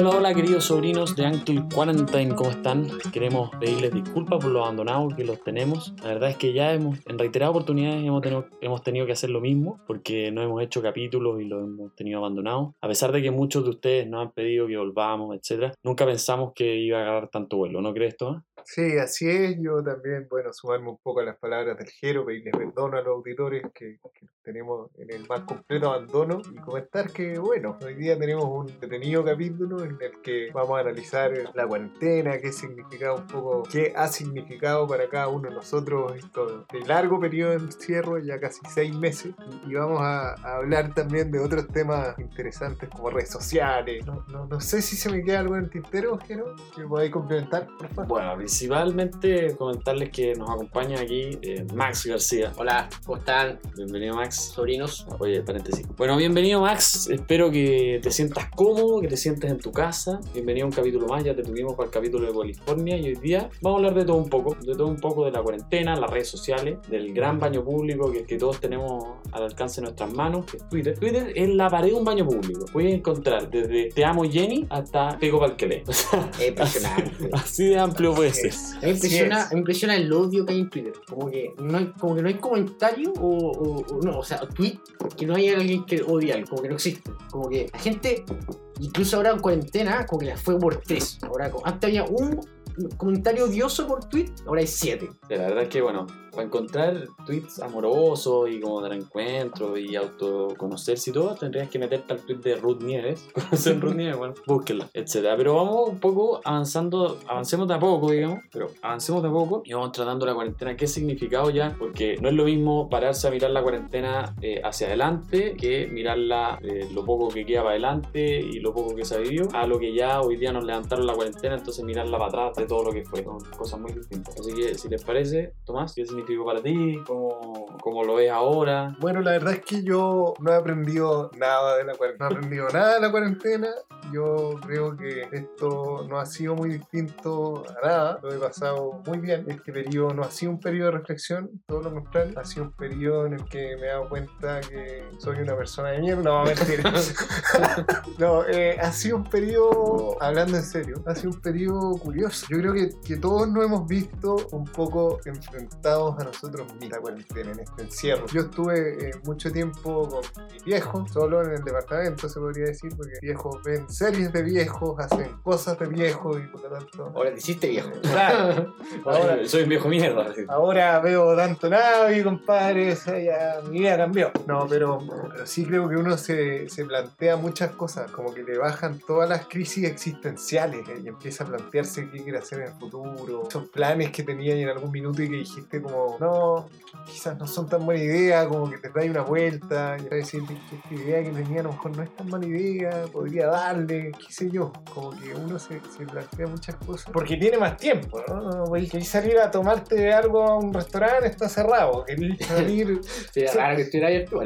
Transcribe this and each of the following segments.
Hola, hola queridos sobrinos de Uncle Quarantine, ¿cómo están? Queremos pedirles disculpas por los abandonados que los tenemos. La verdad es que ya hemos, en reiteradas oportunidades hemos tenido, hemos tenido que hacer lo mismo porque no hemos hecho capítulos y los hemos tenido abandonados. A pesar de que muchos de ustedes nos han pedido que volvamos, etc., nunca pensamos que iba a agarrar tanto vuelo, ¿no crees, Tomás? Sí, así es. Yo también, bueno, sumarme un poco a las palabras del Jero, pedirles perdón a los auditores que, que tenemos en el más completo abandono y comentar que, bueno, hoy día tenemos un detenido capítulo en el que vamos a analizar la cuarentena, qué significado un poco, qué ha significado para cada uno de nosotros esto de largo periodo de encierro, ya casi seis meses, y, y vamos a, a hablar también de otros temas interesantes como redes sociales. No, no, no sé si se me queda algo en el tintero, Jero, que podáis complementar, por favor. Bueno, principalmente comentarles que nos acompaña aquí eh, Max García. Hola, ¿cómo están, Bienvenido, Max. sobrinos? Oye, paréntesis. Bueno, bienvenido Max. Espero que te sientas cómodo, que te sientes en tu casa. Bienvenido a un capítulo más. Ya te tuvimos para el capítulo de California y hoy día vamos a hablar de todo un poco. De todo un poco de la cuarentena, las redes sociales, del gran baño público que, que todos tenemos al alcance de nuestras manos, que es Twitter. Twitter es la pared de un baño público. Puedes encontrar desde Te amo Jenny hasta Pego Palquelé. O sea, Impresionante. así de amplio puede ser. Me impresiona, me impresiona el odio que hay en Twitter. Como que no hay, como que no hay comentario o, o- o no, o sea, tweet que no haya alguien que odie algo, como que no existe. Como que la gente, incluso ahora en cuarentena, como que la fue por tres. Ahora, antes había un comentario odioso por tweet, ahora hay siete. La verdad es que, bueno, para encontrar tweets amorosos y como dar encuentros y autoconocerse y todo, tendrías que meterte al tweet de Ruth Nieves. ¿Conocen Ruth Nieves? Bueno, búsquenla, etcétera. Pero vamos un poco avanzando, avancemos de a poco, digamos, pero avancemos de a poco y vamos tratando la cuarentena. ¿Qué significado ya? Porque no es lo mismo pararse a mirar la cuarentena eh, hacia adelante que mirarla eh, lo poco que queda para adelante y lo poco que se ha vivido, a lo que ya hoy día nos levantaron la cuarentena, entonces mirarla para atrás de todo lo que fue. Son cosas muy distintas. Así que, si les parece, Tomás, ¿qué significó para ti? ¿Cómo, cómo lo ves ahora? Bueno, la verdad es que yo no he aprendido nada de la cuarentena. No he aprendido nada de la cuarentena. Yo creo que esto no ha sido muy distinto a nada. Lo he pasado muy bien. Este periodo no ha sido un periodo de reflexión, todo lo contrario. Ha sido un periodo en el que me he dado cuenta que soy una persona de mierda. No, mentira. no, eh, ha sido un periodo, hablando en serio, ha sido un periodo curioso. Yo creo que, todos nos hemos visto un poco enfrentados a nosotros mismos, la cuarentena, en este encierro. Yo estuve eh, mucho tiempo con mi viejo, solo en el departamento se podría decir, porque viejos ven series de viejos, hacen cosas de viejos y por lo tanto... Ahora te hiciste viejo. Claro. Ahora- soy un viejo mierda. así. Ahora veo tanto Navi, compadre, o sea, ya mi vida cambió. No, pero, pero sí creo que uno se, se plantea muchas cosas, como que le bajan todas las crisis existenciales eh, y empieza a plantearse qué quiere hacer en el futuro, esos planes que tenía en algún minuto y que dijiste como, no, quizás no son tan buena idea, como que te dais una vuelta y a decir que esta idea que tenía a lo mejor no es tan buena idea, podría darle, qué sé yo, como que uno se, se plantea muchas cosas. Porque tiene más tiempo, ¿no? porque querés salir a tomarte algo a un restaurante, está cerrado, querés salir... Sí, ahora que estuviera abierto,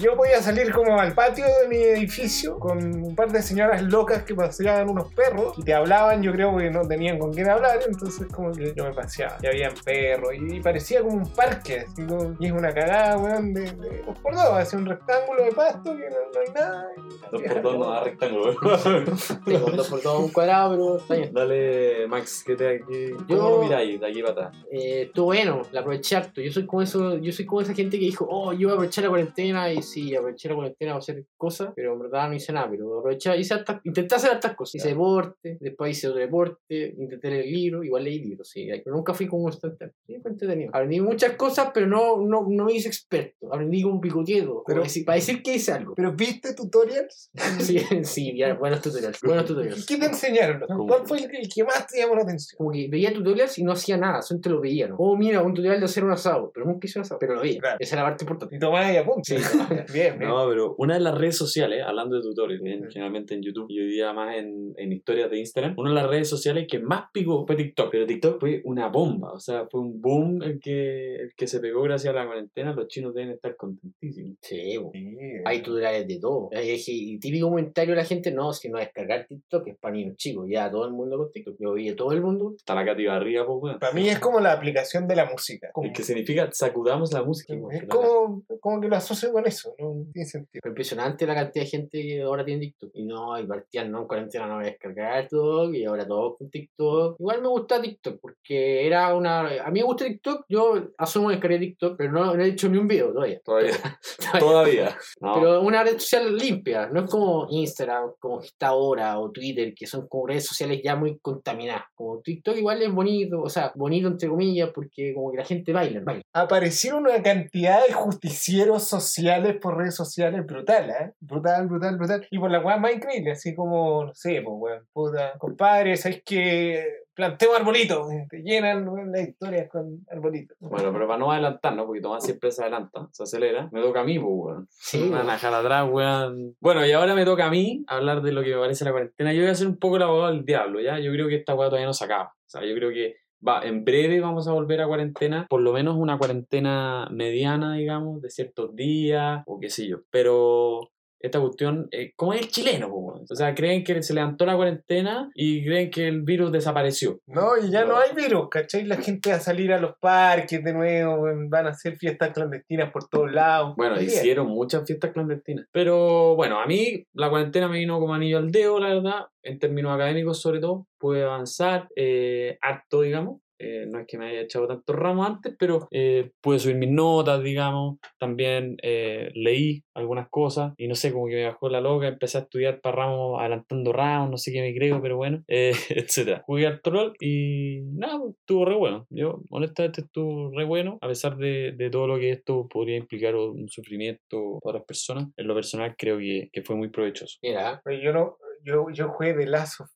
Yo podía salir como al patio de mi edificio con un par de señoras locas que paseaban unos perros y te hablaban, yo creo que no tenían con quién hablar, entonces como que yo me paseaba. Y habían perros y, parecía como un parque, así como- y es una cagada, weón, de, de dos por dos, así un rectángulo de pasto que no, no hay nada. y- Dos por dos no da rectángulo. Dos por dos un cuadrado, pero está bien. Dale, Max, ¿qué te aquí? ¿Cómo lo miráis de aquí para atrás? Eh, estuvo bueno, la aproveché harto. Yo soy como eso, yo soy como esa gente que dijo, oh, yo voy a aprovechar la cuarentena y sí, aproveché la cuarentena para hacer cosas, pero en verdad no hice nada, pero aproveché, hice hartas- intenté hacer hartas cosas. Hice deporte, después hice otro deporte, intenté leer libros, igual leí libros, sí, pero nunca fui como constante. Sí, fue entretenido. Aprendí muchas cosas, pero no, no, no me hice experto. Aprendí como picoteado, Pero- pero, decir, para decir que hice algo. Pero viste tutorials? Sí, sí, ya, buenos tutoriales, buenos tutoriales. ¿Qué te enseñaron? ¿Cuál fue el que- más te llamó la atención? Como que veía tutoriales y no hacía nada, solamente lo veía, ¿no? Oh, mira, un tutorial de hacer un asado, pero nunca hice un asado, pero lo veía. Claro. Esa es la parte importante. Y tomás y apuntes. bien, bien. No, pero una de las redes sociales, hablando de tutoriales, en- generalmente en YouTube y hoy día más en, en historias de Instagram, una de las redes sociales que más picó fue TikTok. Pero TikTok fue una bomba, o sea, fue un boom el que, el que se pegó gracias a la cuarentena. Los chinos deben estar contentísimos. Sí. Sí, hay tutoriales de todo. Hay- hay- Y típico comentario de la gente, no, no, si no descargar TikTok es para niños chicos, ya todo el mundo con TikTok. Yo vi a todo el mundo. Está la Katy Barriga, pues, weón. Para mí es como la aplicación de la música. Como- Es que significa sacudamos la música. es como, como que lo asocio con eso, no tiene sentido. Impresionante la cantidad de gente que ahora tiene TikTok. Y no, y partían, no, en cuarentena no voy a descargar TikTok, y ahora todo con TikTok. Igual me gusta TikTok, porque era una... A mí me gusta TikTok, yo asumo que descargué TikTok, pero no, no he hecho ni un video todavía. Todavía. Todavía. Todavía. No. Pero una red social limpia, no es como Instagram, como está ahora, o Twitter, que son como redes sociales ya muy contaminadas. Como TikTok igual es bonito, o sea, bonito entre comillas, porque como que la gente baila, baila. Aparecieron una cantidad de justicieros sociales por redes sociales brutal, ¿eh? Brutal, brutal, brutal. Y por la weá más increíble, así como, no sé, pues weón, puta, compadre, ¿sabes que Planteo arbolitos, eh, te llenan las historias con arbolitos. Bueno, pero para no adelantarnos, porque Tomás siempre se adelanta, se acelera, me toca a mí, pues, weón. Sí, Me van a dejar atrás, weón. Bueno, y ahora me toca a mí hablar de lo que me parece la cuarentena. Yo voy a ser un poco el abogado del diablo, ¿ya? Yo creo que esta weá todavía no se acaba. O sea, yo creo que va, en breve vamos a volver a cuarentena, por lo menos una cuarentena mediana, digamos, de ciertos días, o qué sé yo. Pero esta cuestión, eh, ¿cómo es el chileno? O sea, creen que se levantó la cuarentena y creen que el virus desapareció. No, y ya no, No. hay virus, ¿cachai? La gente va a salir a los parques de nuevo, van a hacer fiestas clandestinas por todos lados. Bueno, Bien. hicieron muchas fiestas clandestinas. Pero bueno, a mí la cuarentena me vino como anillo al dedo, la verdad, en términos académicos sobre todo. Pude avanzar eh, harto, digamos. Eh, no es que me haya echado tantos ramos antes, pero eh, pude subir mis notas, digamos. También eh, leí algunas cosas y no sé, como que me bajó la loca. Empecé a estudiar para ramos, adelantando ramos, no sé qué me creo, pero bueno, eh, etc. Jugué al rol y nada, pues, estuvo re bueno. Yo, honestamente, estuvo re bueno, a pesar de, de todo lo que esto podría implicar un sufrimiento para otras personas. En lo personal, creo que, que fue muy provechoso. Mira, yo no, yo, yo jugué The Last of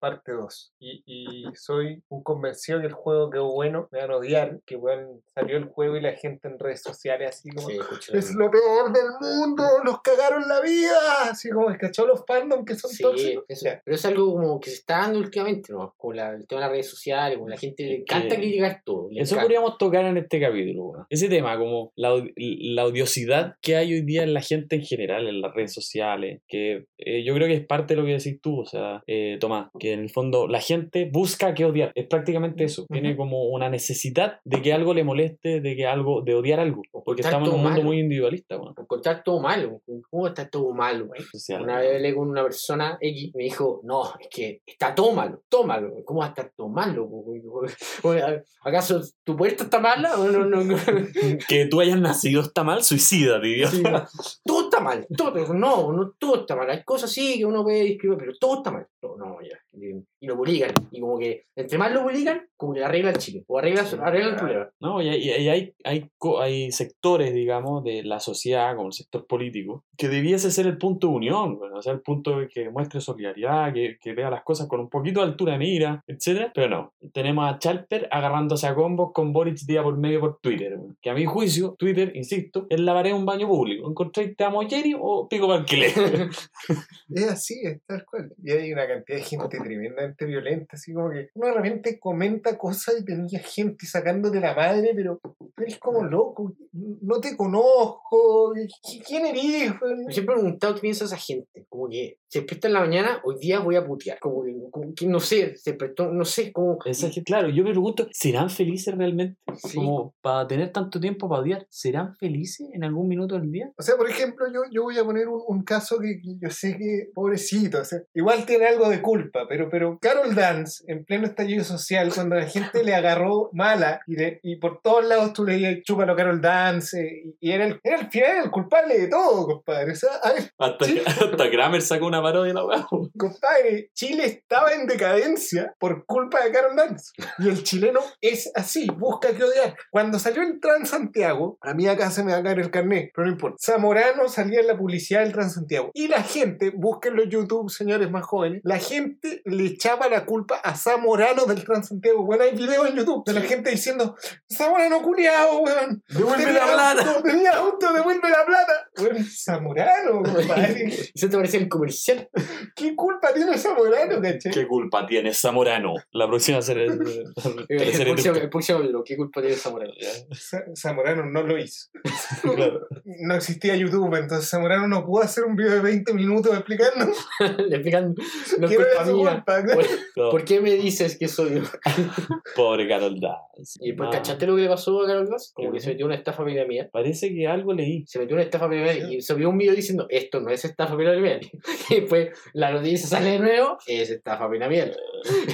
parte 2 y, y soy un convencido que el juego quedó bueno, me van a odiar, que weón, salió el juego y la gente en redes sociales así como sí, escuché. es lo peor del mundo, nos cagaron la vida, así como cachó los fandom que son Sí, tóxicos. eso- pero es algo como que se está dando últimamente, ¿no? Con la- el tema de las redes sociales, como la gente le encanta que- criticar todo. le Eso encanta. podríamos tocar en este capítulo. weón. Ese tema, como la, la odiosidad que hay hoy día en la gente en general, en las redes sociales, que eh, yo creo que es parte de lo que decís tú, o sea, eh, Tomás, que en el fondo la gente busca que odiar. Es prácticamente eso. Tiene como una necesidad de que algo le moleste, de que algo, de odiar algo. Porque estamos en un mundo malo. muy individualista, weón. Encontrar todo malo. ¿Cómo está todo malo? güey? Social, Una vez hablé con una persona X me dijo, no, es que está todo malo, todo malo. ¿Cómo va a estar todo malo? ¿Acaso tu puerta está mala? No, no, no. Que tú hayas nacido está mal, suicida, tío. Sí, todo está mal, todo, no, no, todo está mal. Hay cosas sí que uno puede discriminar, pero todo está mal. No, no, ya. Y, lo publican. Y como que, entre más lo publican, como que arregla el Chile. O arregla, arregla el problema. No, y hay, y hay, hay, hay sectores, digamos, de la sociedad, como el sector político, que debiese ser el punto de unión, bueno, o sea, el punto de que muestre solidaridad, que, que vea las cosas con un poquito de altura de mira, etc. Pero no, tenemos a Chalper agarrándose a combos con Boric día por medio por Twitter, que a mi juicio, Twitter, insisto, es la pared de un baño público. ¿Encontráis te amo Jerry o pico para alquiler? Es así, es tal cual. Y hay una cantidad de gente tremendamente violenta, así como que uno de repente comenta cosas y tenía gente sacándote la madre, pero eres como loco, no te conozco, ¿qui- ¿quién eres? Me siempre he preguntado qué piensa esa gente. Como que se despierta en la mañana, hoy día voy a putear. Como que, como que no sé, se despertó, no sé, como. Esa que, claro, yo me pregunto, ¿serán felices realmente? Sí. Como para tener tanto tiempo para odiar, ¿serán felices en algún minuto del día? O sea, por ejemplo, yo, yo voy a poner un, un caso que, que yo sé que, pobrecito, o sea, igual tiene algo de culpa, pero, pero Carol Dance, en pleno estallido social, cuando la gente le agarró mala y, por todos lados tú leías chúpalo Carol Dance, eh, y, era, el, era el final el culpable de todo, compadre. O sea, a ver, Hasta, hasta Kramer sacó una parodia de la weá. compadre, Chile estaba en decadencia por culpa de Carol Dance. Y el chileno es así, busca que odiar. Cuando salió el Transantiago, a mí acá se me va a caer el carnet, pero no importa. Zamorano salía en la publicidad del Transantiago. Y la gente, búsquenlo en YouTube, señores más jóvenes, la gente le echaba la culpa a Zamorano del Transantiago. Bueno, hay videos en YouTube de la gente diciendo, Zamorano culiao, weón. ¡Devuelve Tenía la plata! auto, tenía auto, devuelve la plata. Bueno, Zamorano, compadre. Eso te parecía el comercial. ¿Qué culpa tiene Zamorano, cachai? ¿Qué culpa tiene Zamorano? La próxima será el, El próximo, el próximo libro, ¿qué culpa tiene Zamorano? Za- Zamorano no lo hizo. Claro. No existía YouTube, entonces Zamorano no pudo hacer un video de 20 minutos explicando Le explican, no qué culpa mía. culpa. No, ¿Por qué me dices que soy yo? Pobre Carol Dance. Y pues, Ah, ¿cachaste lo que le pasó a Carol Dance? Como ¿Qué que se metió una estafa piramidal. Parece que algo leí. Se metió en una estafa piramidal y subió un video diciendo esto no es estafa piramidal. Y después la noticia sale de nuevo, es estafa piramidal.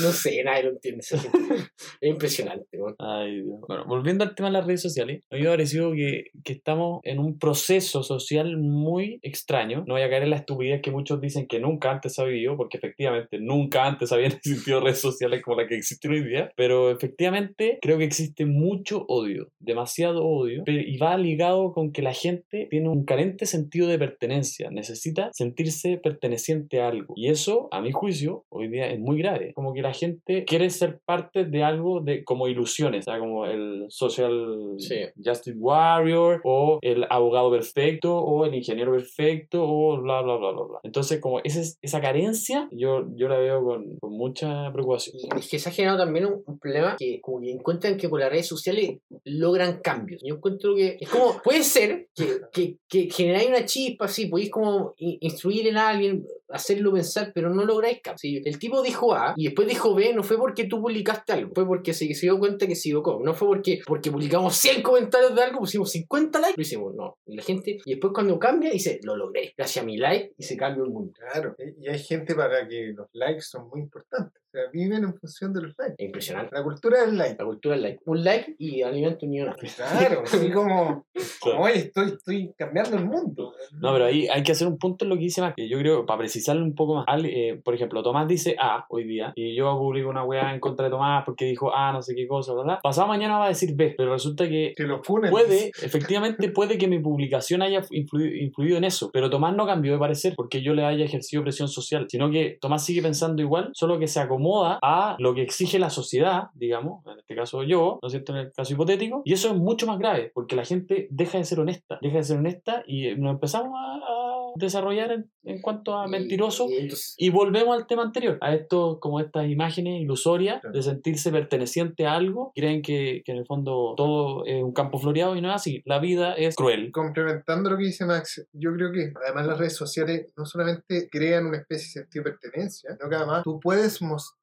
No sé, nadie lo entiende. Es impresionante. weón. Ay, Dios. Bueno, volviendo al tema de las redes sociales, a mí me ha parecido que, que estamos en un proceso social muy extraño. No voy a caer en la estupidez que muchos dicen que nunca antes ha vivido, porque efectivamente nunca antes habían existido redes sociales como las que existen hoy día, pero efectivamente creo que existe mucho odio, demasiado odio, y va ligado con que la gente tiene un carente sentido de pertenencia, necesita sentirse perteneciente a algo. Y eso, a mi juicio, hoy día es muy grave. Como que la gente quiere ser parte de algo de como ilusiones, sea, como el social Sí. justice warrior o el abogado perfecto o el ingeniero perfecto o bla bla bla bla bla. Entonces, como esa, esa carencia, yo, yo la veo con, con mucha preocupación. Y es que se ha generado también un, un problema que como que encuentran que por las redes sociales logran cambios. Yo encuentro que es como, puede ser que, que, que generáis una chispa, así, podéis como in- instruir en alguien, hacerlo pensar, pero no lográis. Si el tipo dijo A y después dijo B, no fue porque tú publicaste algo, fue porque se, dio cuenta que se equivocó. No fue porque, porque publicamos 100 comentarios de algo, pusimos 50 likes, lo hicimos, no. Y la gente, y después cuando cambia, dice, lo logré, gracias a mi like y se cambia el mundo. Claro, y hay gente para que los likes son muy importantes. Sea, viven en función de los likes. Es impresionante. La cultura del like. La cultura del like. Un like y alimenta un millón. Claro, así como, como, oye, estoy, estoy cambiando el mundo. No, pero ahí hay que hacer un punto en lo que dice que yo creo, para precisarlo un poco más, eh, por ejemplo, Tomás dice A hoy día, y yo publico una weá en contra de Tomás porque dijo A, no sé qué cosa, ¿verdad? Pasado mañana va a decir B, pero resulta que Que lo funen. Puede, efectivamente puede que mi publicación haya influido, influido en eso, pero Tomás no cambió de parecer porque yo le haya ejercido presión social, sino que Tomás sigue pensando igual, solo que se acomoda a lo que exige la sociedad, digamos, en este caso yo, ¿no es cierto? En el caso hipotético, y eso es mucho más grave, porque la gente deja de ser honesta, deja de ser honesta y eh, nos empezamos a, a desarrollar en, en cuanto a mentiroso Y, y entonces, y volvemos al tema anterior, a esto, como estas imágenes ilusorias Claro. de sentirse perteneciente a algo, creen que, que en el fondo todo es un campo floreado y no es así, la vida es cruel. Complementando lo que dice Max, yo creo que además las redes sociales no solamente crean una especie de sentido de pertenencia, sino que además tú puedes mostrar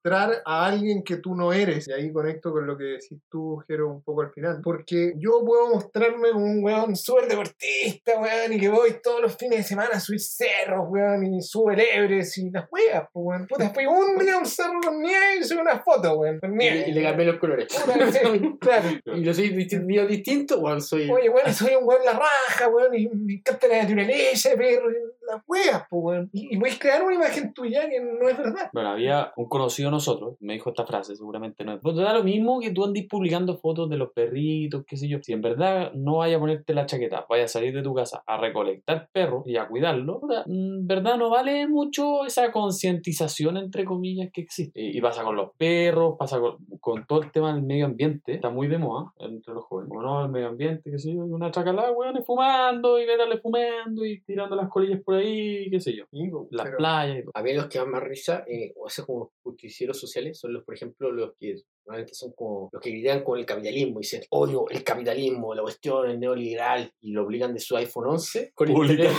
a alguien que tú no eres. Y ahí conecto con lo que decís tú, Jero, un poco al final. Porque yo puedo mostrarme como un weón súper deportista, weón, y que voy todos los fines de semana a subir cerros, weón, y sube lebres y las weas, pues, weón. Puta, fui un día a un cerro con nieve y subí una foto, weón, con nieve. y le cambié los colores. Puta, sí, claro. y lo soy distinto, distinto, weón, soy. Oye, weón, soy un weón la raja, weón, y me encanta la naturaleza, perro, las weas, pues. Y, y puedes crear una imagen tuya que no es verdad. Bueno, había un conocido de nosotros, me dijo esta frase, seguramente no es. Pues da lo mismo que tú andes publicando fotos de los perritos, qué sé yo. Si en verdad no vaya a ponerte la chaqueta, vaya a salir de tu casa a recolectar perros y a cuidarlo, verdad no vale mucho esa concientización, entre comillas, que existe. Y, pasa con los perros, pasa con, con todo el tema del medio ambiente, está muy de moda entre los jóvenes. Como no, el medio ambiente, qué sé yo, una chacalá, weón, fumando, y vétale fumando, y tirando las colillas por ahí, qué sé yo. Pues, Las playas y todo. A mí los que dan más risa, eh, o esos como justicieros sociales, son los, por ejemplo, los que normalmente son como los que critican con el capitalismo y dicen, odio el capitalismo, la cuestión, el neoliberal, y lo obligan de su iPhone 11, con internet,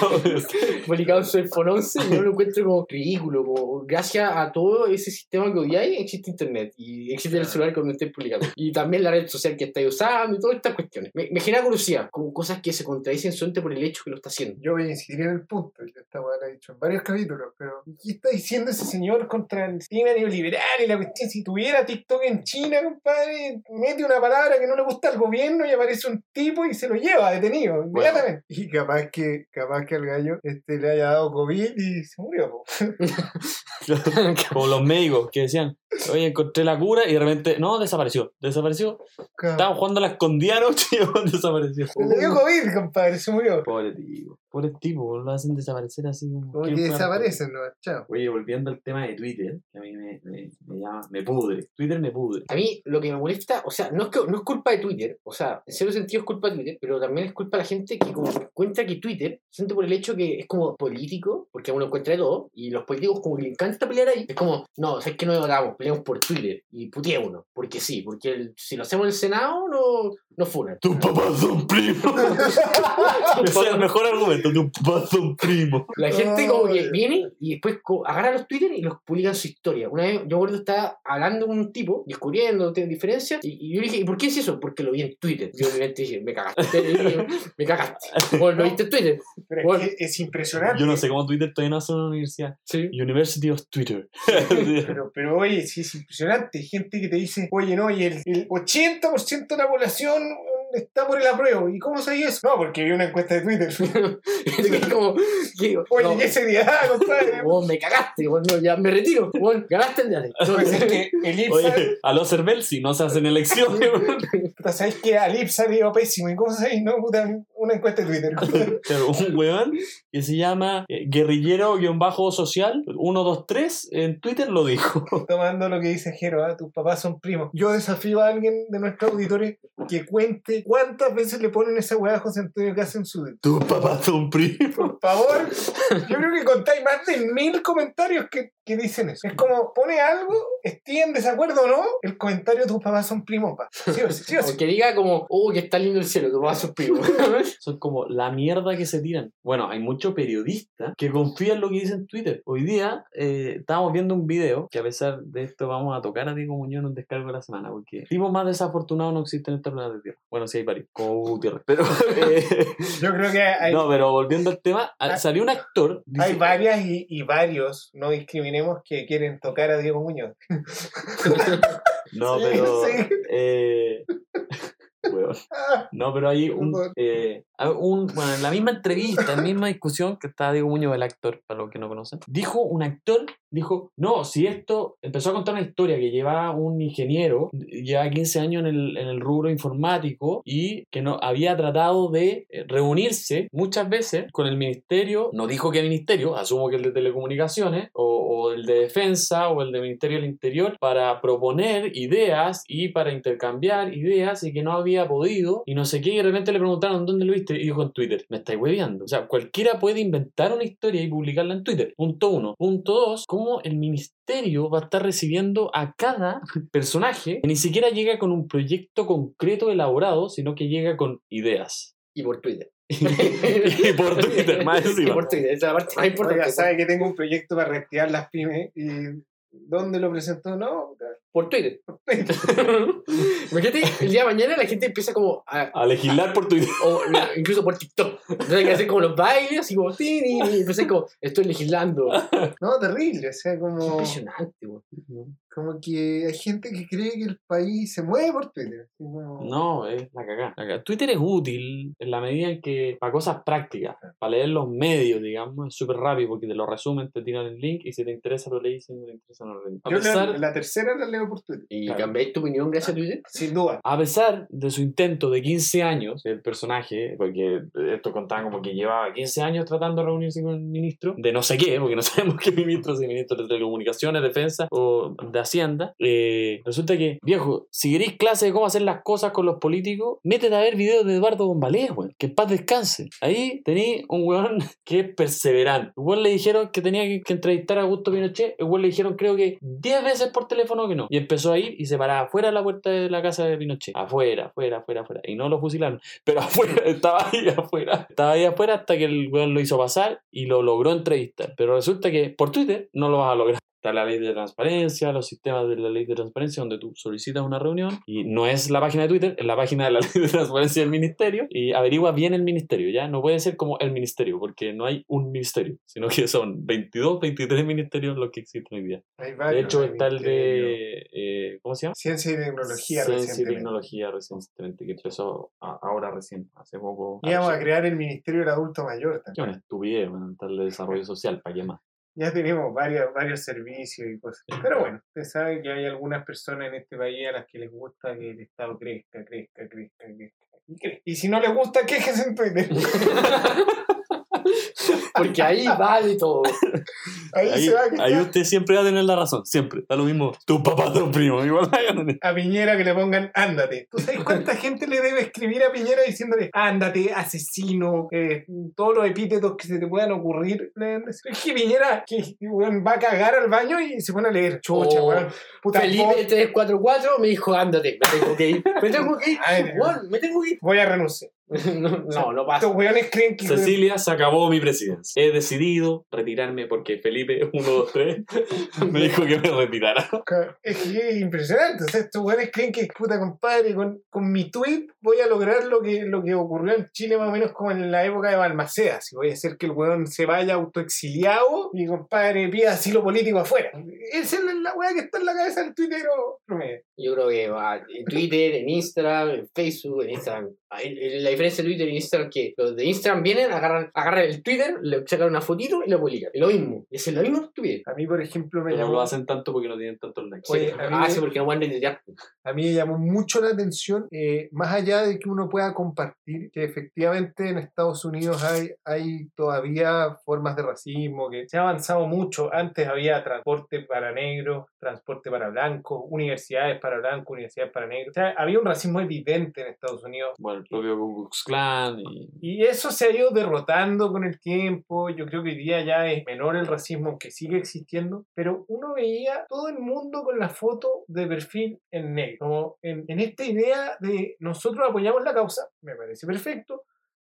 Publicado. en su iPhone 11, y yo lo encuentro como ridículo, como gracias a todo ese sistema que odiáis, existe internet, y existe el celular cuando estés publicando, y también la red social que estáis usando, y todas estas cuestiones. Me, me genera curiosidad, como cosas que se contradicen solamente por el hecho que lo está haciendo. Yo voy a insistir en el punto, y esta weá la he dicho en varios capítulos, pero ¿qué está diciendo ese señor contra el sistema neoliberal y la cuestión? Si tuviera TikTok en China, compadre, mete una palabra que no le gusta al gobierno y aparece un tipo y se lo lleva detenido inmediatamente. Y capaz que, capaz que al gallo este, le haya dado COVID y se murió. po. Como los médicos que decían, oye, encontré la cura y de repente, no, desapareció, desapareció. Claro. Estaban jugando a la escondida anoche y desapareció. Le dio COVID, compadre, se murió. Pobre tío. Pobres tipos, lo hacen desaparecer así como. Desaparecen, ¿no? Chao. Oye, volviendo al tema de Twitter, que a mí me, me, me llama, me pudre. Twitter me pudre. A mí lo que me molesta, o sea, no es, que, no es culpa de Twitter, o sea, en cierto sentido es culpa de Twitter, pero también es culpa de la gente que como que encuentra que Twitter, siente por el hecho que es como político, porque uno encuentra de todo, y los políticos como que le encanta pelear ahí, es como, no, es que no votamos, peleamos por Twitter, y puteémonos, porque sí, porque el- si lo hacemos en el Senado, no, no funan. Tus papás son primos. Ese es el mejor argumento. Tus papás son primos. La gente como que viene y después agarra los Twitter y los publica en su historia. Una vez, yo me acuerdo, estaba hablando con un tipo, descubriendo diferencias, y, y yo le dije, ¿y por qué es eso? Porque lo vi en Twitter. Yo obviamente dije, me cagaste. Dije, me cagaste. Bueno, lo viste en Twitter. Pero Bueno. es que es impresionante. Yo no sé cómo Twitter todavía no hace una universidad. Sí. University of Twitter. Pero, pero oye, sí es impresionante. Hay gente que te dice, oye, no, y el, el 80% de la población mm, está por el apruebo. ¿Y cómo sabes eso? No, porque vi una encuesta de Twitter. Es como, Oye, no, ¿qué seriedad, compadre? vos me cagaste, vos no, ya me retiro. Vos ganaste el día. Pues es que el IPSA, Oye, a los Cervel, si no se hacen elecciones. puta, ¿sabes que al IPSA le iba pésimo? ¿Y cómo sabéis? No, puta, una encuesta de Twitter. un weón que se llama eh, guerrillero-social 123 en Twitter lo dijo. Tomando lo que dice Jero, ¿ah? tus papás son primos. Yo desafío a alguien de nuestros auditores que cuente cuántas veces le ponen esa weá a José Antonio Caz en su Tus papás son primos. Por favor, yo creo que contáis más de mil comentarios que, que dicen eso. Es como, pone algo, esté en desacuerdo o no, el comentario tus papás son primos, pa. Sí o sí, sí o sí. O que diga como, oh, que está lindo el cielo, tu papá sus primos. Son como la mierda que se tiran. Bueno, hay muchos periodistas que confían en lo que dicen en Twitter. Hoy día eh, estábamos viendo un video que a pesar de esto vamos a tocar a Diego Muñoz en un descargo de la semana porque tipos más desafortunados no existen en este planeta Tierra. Bueno, sí hay varios, como Gutiérrez. Pero, eh, Yo creo que hay, no, pero volviendo al tema, Ah. salió un actor. dice- hay varias y, y varios, no discriminemos, que quieren tocar a Diego Muñoz. No, Sí, pero. sí. eh, weón. Ah, No, pero hay un, eh, un- Bueno, en la misma entrevista, en la misma discusión que está Diego Muñoz, el actor, para los que no conocen, dijo un actor, dijo, no, si esto. Empezó a contar una historia que llevaba un ingeniero, lleva 15 años en el, en el rubro informático y que no había tratado de eh, reunirse muchas veces con el ministerio, no dijo qué ministerio, asumo que el de telecomunicaciones o, o el de defensa o el del ministerio del interior, para proponer ideas y para intercambiar ideas y que no había podido y no sé qué, y de repente le preguntaron dónde lo viste y dijo en Twitter, me estáis hueveando. O sea, cualquiera puede inventar una historia y publicarla en Twitter. Punto uno. Punto dos, cómo el ministerio va a estar recibiendo a cada personaje que ni siquiera llega con un proyecto concreto elaborado, sino que llega con ideas. y por Twitter. y por Twitter, más Y encima. por Twitter, esa es la parte más importante. Oiga, sabe que tengo un proyecto para reactivar las pymes y ¿dónde lo presentó? No, Por Twitter. Imagínate, el día de mañana la gente empieza como a, A legislar por Twitter. o incluso por TikTok. Entonces hay que hacer como los bailes, así como, tin, y empecé como, estoy legislando. no, terrible, o sea, como, Impresionante, güey. Como que hay gente que cree que el país se mueve por Twitter. como- No, es la cagada. la cagada. Twitter es útil en la medida en que, para cosas prácticas, para leer los medios, digamos, es súper rápido porque te lo resumen, te tiran el link y si te interesa lo lees, si no te interesa no lo lees. A Yo la, pesar, la tercera la leo por Twitter, ¿Y Claro. cambiáis tu opinión gracias a Twitter? sin duda. a pesar de su intento de 15 años, el personaje, porque esto contaba como que llevaba 15 años tratando de reunirse con el ministro, de no sé qué, porque no sabemos qué ministro, si ministro de Telecomunicaciones, Defensa o de Hacienda, eh, resulta que, viejo, si queréis clase de cómo hacer las cosas con los políticos, métete a ver videos de Eduardo Bombalés, weón, que en paz descanse. Ahí tení un weón que es perseverante. Weón le dijeron que tenía que, que entrevistar a Augusto Pinochet, weón le dijeron creo que 10 veces por teléfono que no. Y empezó a ir y se paraba afuera de la puerta de la casa de Pinochet. Afuera, afuera, afuera, afuera. Y no lo fusilaron. Pero afuera, estaba ahí afuera. Estaba ahí afuera hasta que el weón lo hizo pasar y lo logró entrevistar. Pero resulta que por Twitter no lo vas a lograr. Está la ley de transparencia, los sistemas de la ley de transparencia, donde tú solicitas una reunión y no es la página de Twitter, es la página de la ley de transparencia del ministerio y averigua bien el ministerio, ¿ya? No puede ser como el ministerio, porque no hay un ministerio, sino que son 22, 23 ministerios los que existen hoy día. Hay De varios, hecho, hay está el de. eh, ¿Cómo se llama? Ciencia y tecnología Ciencia y recientemente. tecnología recientemente, que empezó a- ahora recién, hace poco. Y vamos a crear el Ministerio del Adulto Mayor Qué también. una estupidez, man, tal de desarrollo social, ¿para qué más? Ya tenemos varios, varios servicios y cosas. Pero bueno, usted sabe que hay algunas personas en este país a las que les gusta que el Estado crezca, crezca, crezca, crezca. Y, crezca. y si no les gusta, quéjense en Twitter. Porque ahí vale todo. Ahí, Ahí, se va a ahí usted siempre va a tener la razón, siempre. Da lo mismo tu papá, tu primo. Igual a a Piñera que le pongan ándate. ¿Tú sabes cuánta gente le debe escribir a Piñera diciéndole ándate, asesino, eh, todos los epítetos que se te puedan ocurrir? Es que Piñera que, weón, va a cagar al baño y se pone a leer. Chucha, Oh, weón. Puta, Felipe vos- 344 me dijo, ándate, me tengo que ir. Me tengo que ir. Ay, Weón, me tengo que ir. Voy a renunciar. No, no, no pasa. Estos weones creen que. Cecilia, se acabó mi presidencia. He decidido retirarme porque Felipe 1, 2, 3 me dijo que me retirara. Es que es impresionante. O sea, estos weones creen que, puta compadre, con, con mi tweet voy a lograr lo que, lo que ocurrió en Chile más o menos como en la época de Balmaceda. Si voy a hacer que el weón se vaya autoexiliado y compadre pida asilo político afuera. Esa es la, weá que está en la cabeza del tuitero promedio. Yo creo que va en Twitter, en Instagram, en Facebook, en Instagram. La diferencia de Twitter y Instagram que los de Instagram vienen, agarran, agarran el Twitter, le sacan una fotito y lo publican. Lo mismo. Y es la misma estupidez. A mí, por ejemplo, me Pero no llamó, lo hacen tanto porque no tienen tantos likes. Oye, Sí. a mí ah, me- sí, porque no van a mí me llamó mucho la atención, eh, más allá de que uno pueda compartir, que efectivamente en Estados Unidos hay, hay todavía formas de racismo, que se ha avanzado mucho. Antes había transporte para negros, transporte para blancos, universidades para blancos, universidades para negros. O sea, había un racismo evidente en Estados Unidos. Bueno, el propio Y eso se ha ido derrotando con el tiempo. Yo creo que hoy día ya es menor el racismo, aunque sigue existiendo. Pero uno veía todo el mundo con la foto de perfil en negro. Como en, en esta idea de nosotros apoyamos la causa, me parece perfecto.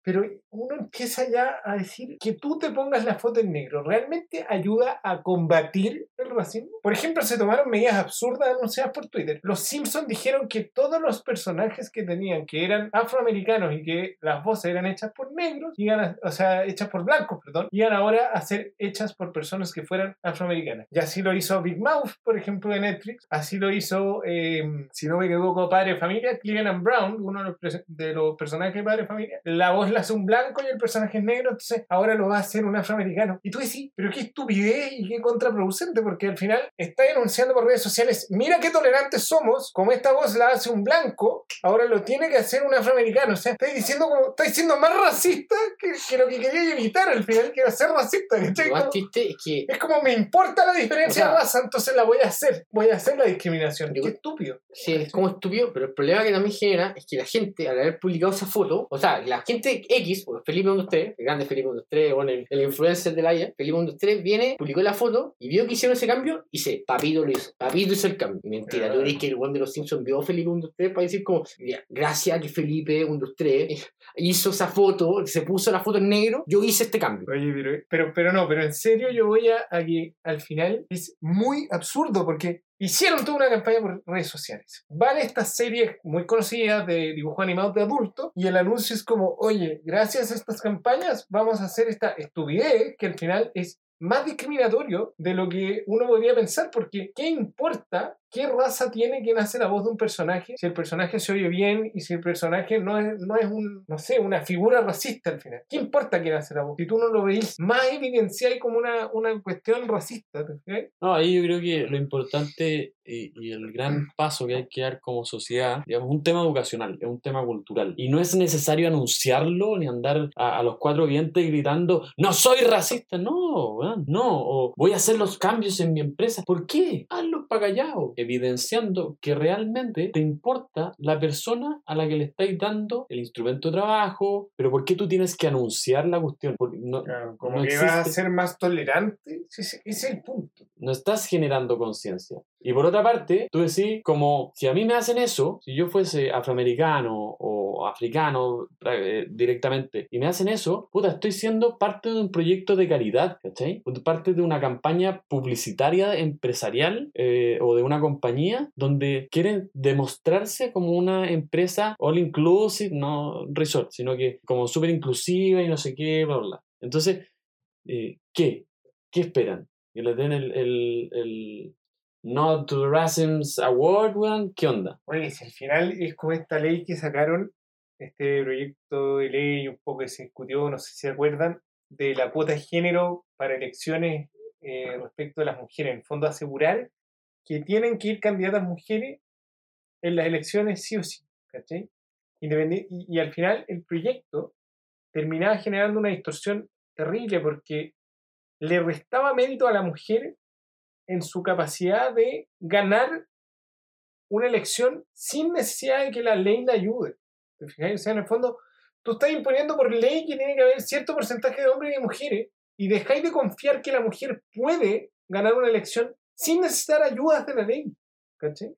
Pero uno empieza ya a decir que tú te pongas la foto en negro realmente ayuda a combatir el racismo. Por ejemplo, se tomaron medidas absurdas anunciadas por Twitter. Los Simpsons dijeron que todos los personajes que tenían, que eran afroamericanos y que las voces eran hechas por negros, iban a- o sea, hechas por blancos, perdón, iban ahora a ser hechas por personas que fueran afroamericanas. Y así lo hizo Big Mouth, por ejemplo, de Netflix. Así lo hizo, eh, si no me equivoco, Padre Familia, Cleveland Brown, uno de los, de los personajes de Padre Familia. La voz hace un blanco y el personaje es negro, entonces ahora lo va a hacer un afroamericano. Y tú decís, pero qué estupidez y qué contraproducente, porque al final está denunciando por redes sociales, mira qué tolerantes somos, como esta voz la hace un blanco, ahora lo tiene que hacer un afroamericano. O sea, estáis diciendo como, estáis siendo más racista que, que lo que quería evitar al final, que era ser racista. es que es como me importa la diferencia O sea, de raza, entonces la voy a hacer. Voy a hacer la discriminación. Qué estúpido. Sí, es como estúpido, pero el problema que también genera es que la gente, al haber publicado esa foto, o sea, la gente X, o Felipe 123, el grande Felipe 123, bueno, el, el influencer de la IA, Felipe 123 viene, publicó la foto y vio que hicieron ese cambio y dice, Papito lo hizo, Papito hizo el cambio. Mentira, tú crees que el one de los Simpsons vio a Felipe 123 para decir como, "Ya, gracias a que Felipe 123 hizo esa foto, se puso la foto en negro, yo hice este cambio. Oye, pero, pero, pero no, pero en serio yo voy a, a que al final es muy absurdo porque hicieron toda una campaña por redes sociales. Van estas series muy conocidas de dibujos animados de adultos y el anuncio es como, oye, gracias a estas campañas vamos a hacer esta estupidez que al final es más discriminatorio de lo que uno podría pensar, porque ¿qué importa qué raza tiene quien hace la voz de un personaje si el personaje se oye bien y si el personaje no es, no es un, no sé, una figura racista al final? ¿Qué importa quién hace la voz? Si tú no lo veis más evidenciado como una, una cuestión racista, ¿te? No, ahí yo creo que lo importante y, y el gran paso que hay que dar como sociedad, digamos, es un tema educacional, es un tema cultural. Y no es necesario anunciarlo ni andar a, a los cuatro vientos gritando, no soy racista, no, weón, no, o voy a hacer los cambios en mi empresa. ¿Por qué? Hazlo para callado, evidenciando que realmente te importa la persona a la que le estáis dando el instrumento de trabajo, pero ¿por qué tú tienes que anunciar la cuestión? Porque no, como no que a ser más tolerante. Ese es el punto. No estás generando conciencia. Y por otra parte, tú decís, como si a mí me hacen eso, si yo fuese afroamericano o africano eh, directamente, y me hacen eso, puta, estoy siendo parte de un proyecto de caridad, ¿cachai? Parte de una campaña publicitaria empresarial eh, o de una compañía donde quieren demostrarse como una empresa all inclusive, no resort, sino que como súper inclusiva y no sé qué, bla, bla. Entonces, eh, ¿qué? ¿Qué esperan? Que le den el, el, el Not to Racism Award, weón, ¿qué onda? Oye, si al final es como esta ley que sacaron, este proyecto de ley, un poco que se discutió, no sé si se acuerdan, de la cuota de género para elecciones eh, respecto a las mujeres. En el fondo, asegurar que tienen que ir candidatas mujeres en las elecciones sí o sí, ¿cachai? Y, y al final el proyecto terminaba generando una distorsión terrible porque le restaba mérito a la mujer en su capacidad de ganar una elección sin necesidad de que la ley la ayude. ¿Te fijáis? En el fondo, tú estás imponiendo por ley que tiene que haber cierto porcentaje de hombres y mujeres y dejáis de confiar que la mujer puede ganar una elección sin necesitar ayudas de la ley.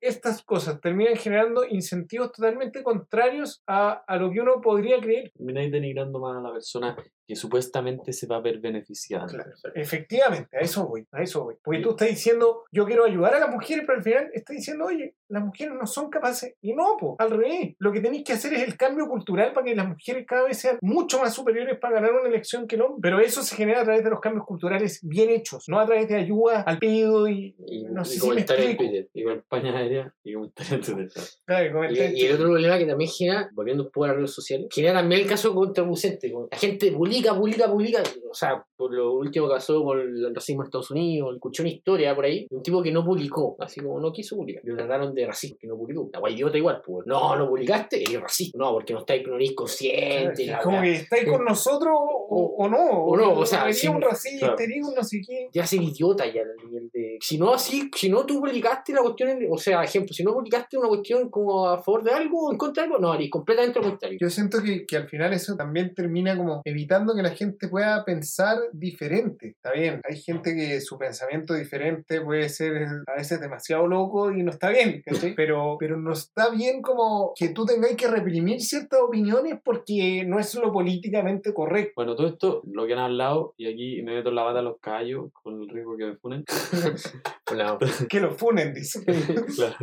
Estas cosas terminan generando incentivos totalmente contrarios a, a lo que uno podría creer. Termináis denigrando más a la persona que supuestamente se va a ver beneficiada. Claro, efectivamente, a eso voy, a eso voy. Porque tú estás diciendo, yo quiero ayudar a las mujeres, pero al final estás diciendo, oye, las mujeres no son capaces. Y no, po, al revés. Lo que tenéis que hacer es el cambio cultural para que las mujeres cada vez sean mucho más superiores para ganar una elección que el hombre. Pero eso se genera a través de los cambios culturales bien hechos, no a través de ayuda al pedido y, Y, no y sé si me explico. Twitter. Y con España aérea y comentario en Twitter. Claro, y el otro problema que también genera, volviendo un poco a las redes sociales, genera también el caso contraproducente. La gente publica, publica, publica. O sea, por lo último que pasó con el racismo en Estados Unidos, escuché una historia por ahí de un tipo que no publicó, así como no quiso publicar. Lo trataron de racista, que no publicó. La guay idiota igual, pues. No, no publicaste, eres racista. No, porque no estáis, no eres consciente. La como que estáis con nosotros o, o no. O no, o sea, eres un racista, claro. eres un no sé qué. ya ser idiota ya al nivel de. Si no así, si no tú publicaste la cuestión, en- o sea, ejemplo, si no publicaste una cuestión como a favor de algo o en contra de algo, no, eres completamente lo contrario. Yo siento que, que al final eso también termina como evitando que la gente pueda pensar diferente. Está bien, hay gente que su pensamiento diferente puede ser a veces demasiado loco y no está bien, ¿cachai? Pero, pero no está bien como que tú tengáis que reprimir ciertas opiniones porque no es lo políticamente correcto. Bueno, todo esto, lo que han hablado, y aquí me meto en la bata a los callos con el riesgo que me funen. Hola. Que lo funen, dice. claro,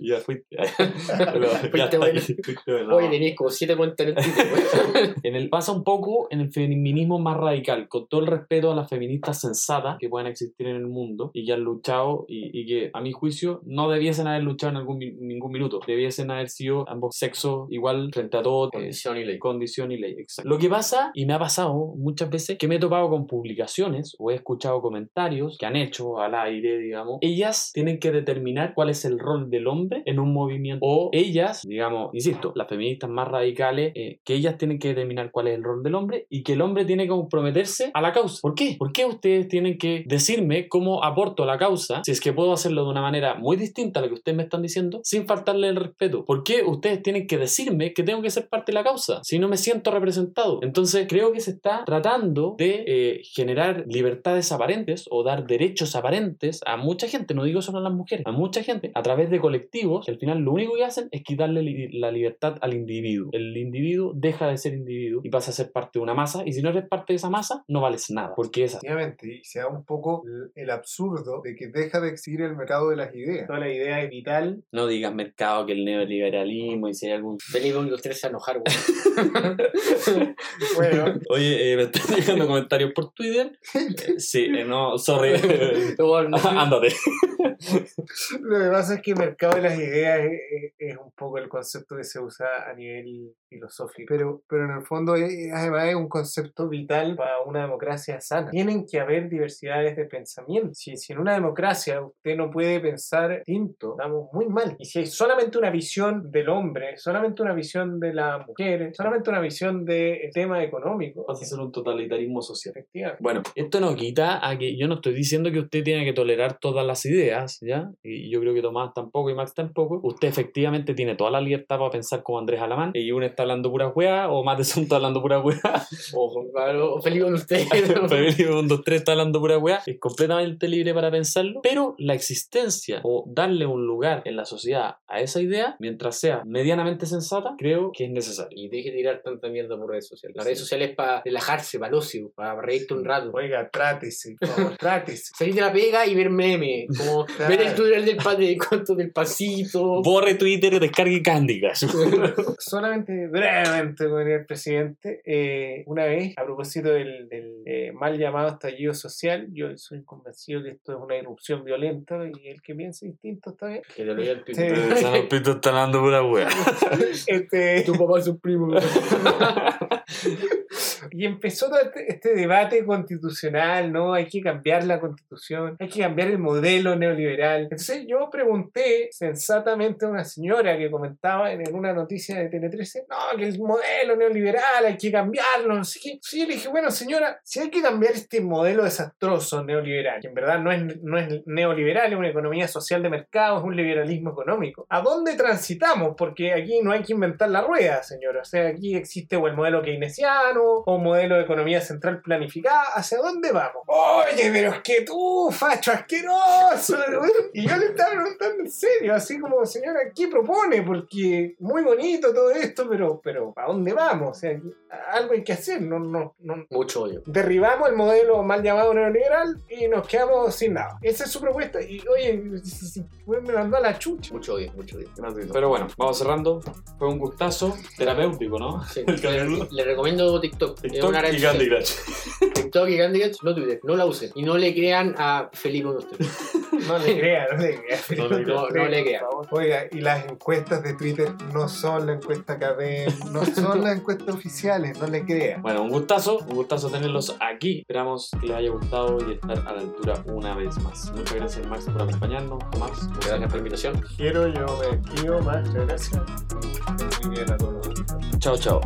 ya fuiste. Pero ya Fuiste bueno. bueno. Oye, como siete cuentas. En el pasa un poco en el feminismo más radical, con todo el respeto a las feministas sensatas que pueden existir en el mundo y que han luchado y, y que a mi juicio no debiesen haber luchado en algún, ningún minuto, debiesen haber sido ambos sexos igual frente a todo, eh, Condición y ley. condición y ley. Exacto. Lo que pasa, y me ha pasado muchas veces, que me he topado con publicaciones o he escuchado comentarios que han hecho al aire, digamos, ellas tienen que determinar cuál es el rol del hombre en un movimiento. O ellas, digamos, insisto, las feministas más radicales, eh, que ellas tienen que determinar cuál es el rol del hombre y que el hombre tiene que comprometerse a la causa. ¿Por qué? ¿Por qué ustedes tienen que decirme cómo aporto a la causa si es que puedo hacerlo de una manera muy distinta a la que ustedes me están diciendo sin faltarle el respeto? ¿Por qué ustedes tienen que decirme que tengo que ser parte de la causa si no me siento representado? Entonces creo que se está tratando de eh, generar libertades aparentes o dar derechos aparentes a mucha gente, no digo solo a las mujeres, a mucha gente a través de colectivos que al final lo único que hacen es quitarle li- la libertad al individuo. El individuo deja de ser individuo y pasa a ser parte de una masa y si no eres parte de esa masa no vales nada porque es así. Efectivamente, y se da un poco el- absurdo de que deja de existir el mercado de las ideas. Toda la idea es vital. No digas mercado que el neoliberalismo y si hay algún... Felipe va a enojar, güey. Bueno, Oye, eh, me están llegando comentarios por Twitter. Eh, sí, eh, no, sorry. Ándate. lo que pasa es que mercado de las ideas es, es- un poco el concepto que se usa a nivel filosófico. Pero, pero en el fondo es, además es un concepto vital para una democracia sana. Tienen que haber diversidades de pensamiento. Si, si en una democracia usted no puede pensar distinto, estamos muy mal. Y si hay solamente una visión del hombre, solamente una visión de la mujer, solamente una visión del tema económico, Vas a ser un totalitarismo social. efectivamente. Bueno, esto no quita a que yo no estoy diciendo que usted tiene que tolerar todas las ideas, ¿ya? Y yo creo que Tomás tampoco y Max tampoco. Usted efectivamente tiene toda la libertad para pensar como Andrés Alamán y uno está hablando pura weá o Mateson está hablando pura weá o o Felipe un usted. Felipe 1, 2, 3 está hablando pura weá, es completamente libre para pensarlo, pero la existencia o darle un lugar en la sociedad a esa idea, mientras sea medianamente sensata, creo que es necesario. Y deje de tirar tanta mierda por redes sociales. Las redes sociales es para relajarse, para el ocio, para reírte un rato. Oiga, trátese, por favor, trátese. Salir de la pega y ver memes. Como Claro. ver el tutorial del, pa- de cuento del pasito. Borre Twitter y descargue Candy Crush. Solamente brevemente con el presidente, eh, una vez, a propósito del, del, eh, mal llamado estallido social, yo soy convencido que esto es una irrupción violenta y el que piense distinto está bien. Que te lo diga el. Twitter. San Pito está hablando pura weá. Este, Tu papá es su primo. Y empezó todo este, este debate constitucional, ¿no? Hay que cambiar la constitución, hay que cambiar el modelo neoliberal. Entonces yo pregunté sensatamente a una señora que comentaba en, una noticia de Tele 13, no, que el modelo neoliberal hay que cambiarlo, no sé qué. Sí, yo le dije, bueno señora, si hay que cambiar este modelo desastroso neoliberal, que en verdad no es, no es neoliberal, es una economía social de mercado, es un liberalismo económico, ¿a dónde transitamos? Porque aquí no hay que inventar la rueda, señora. O sea, aquí existe o el modelo keynesiano o modelo de economía central planificada. ¿Hacia dónde vamos? Oye, pero es que tú, facho asqueroso. Y yo le estaba preguntando en serio, así como, señora, ¿qué propone? Porque muy bonito todo esto, pero, pero ¿a dónde vamos? O sea, algo hay que hacer. No, no, no. Mucho odio. Derribamos el modelo mal llamado neoliberal y nos quedamos sin nada. Esa es su propuesta. Y oye, me mandó a la chucha. Mucho odio, mucho odio. Pero bueno, vamos cerrando. Fue un gustazo terapéutico, ¿no? Sí. El Le, capítulo. le recomiendo TikTok. TikTok y Candy. Crush. TikTok y Candy Crush, no Twitter. No la usen. Y no le crean a Felipe usted. No le crea, no le crea. No le. No, no le crean. Oiga, y las encuestas de Twitter no son la encuesta KDM, no son las encuestas oficiales, no le crea. Bueno, un gustazo, un gustazo tenerlos aquí. Esperamos que les haya gustado y estar a la altura una vez más. Muchas gracias, Max, por acompañarnos. Muchas gracias por la invitación. Quiero, yo me esquivo, muchas gracias. Muy bien a todos. chao, chao.